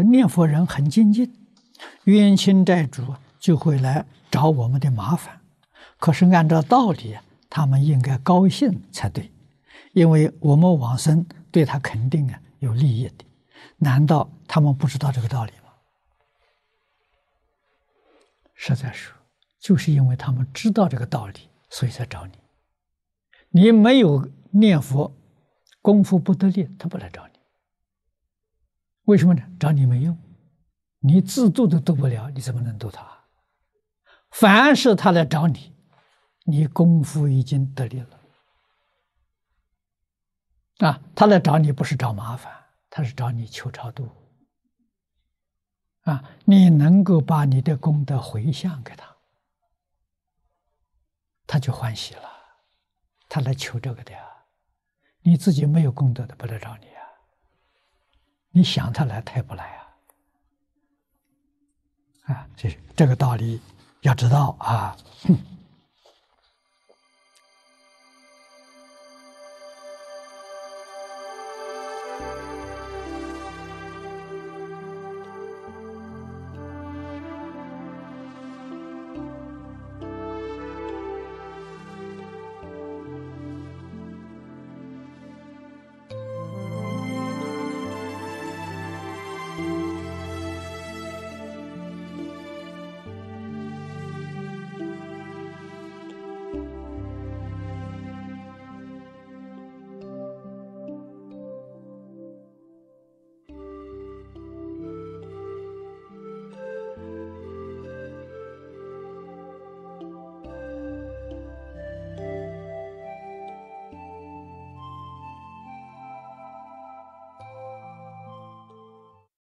念佛人很精进，冤亲债主就会来找我们的麻烦。可是按照道理，他们应该高兴才对，因为我们往生对他肯定啊有利益的。难道他们不知道这个道理吗？实在是，就是因为他们知道这个道理，所以才找你。你没有念佛，功夫不得力，他不来找你。为什么呢？找你没用，你自度都度不了，你怎么能度他？凡是他来找你。你功夫已经得力了啊！他来找你不是找麻烦，他是找你求超度啊！你能够把你的功德回向给他，他就欢喜了。他来求这个的呀，你自己没有功德的不来找你啊！你想他来，他也不来啊！啊，这这个道理要知道啊。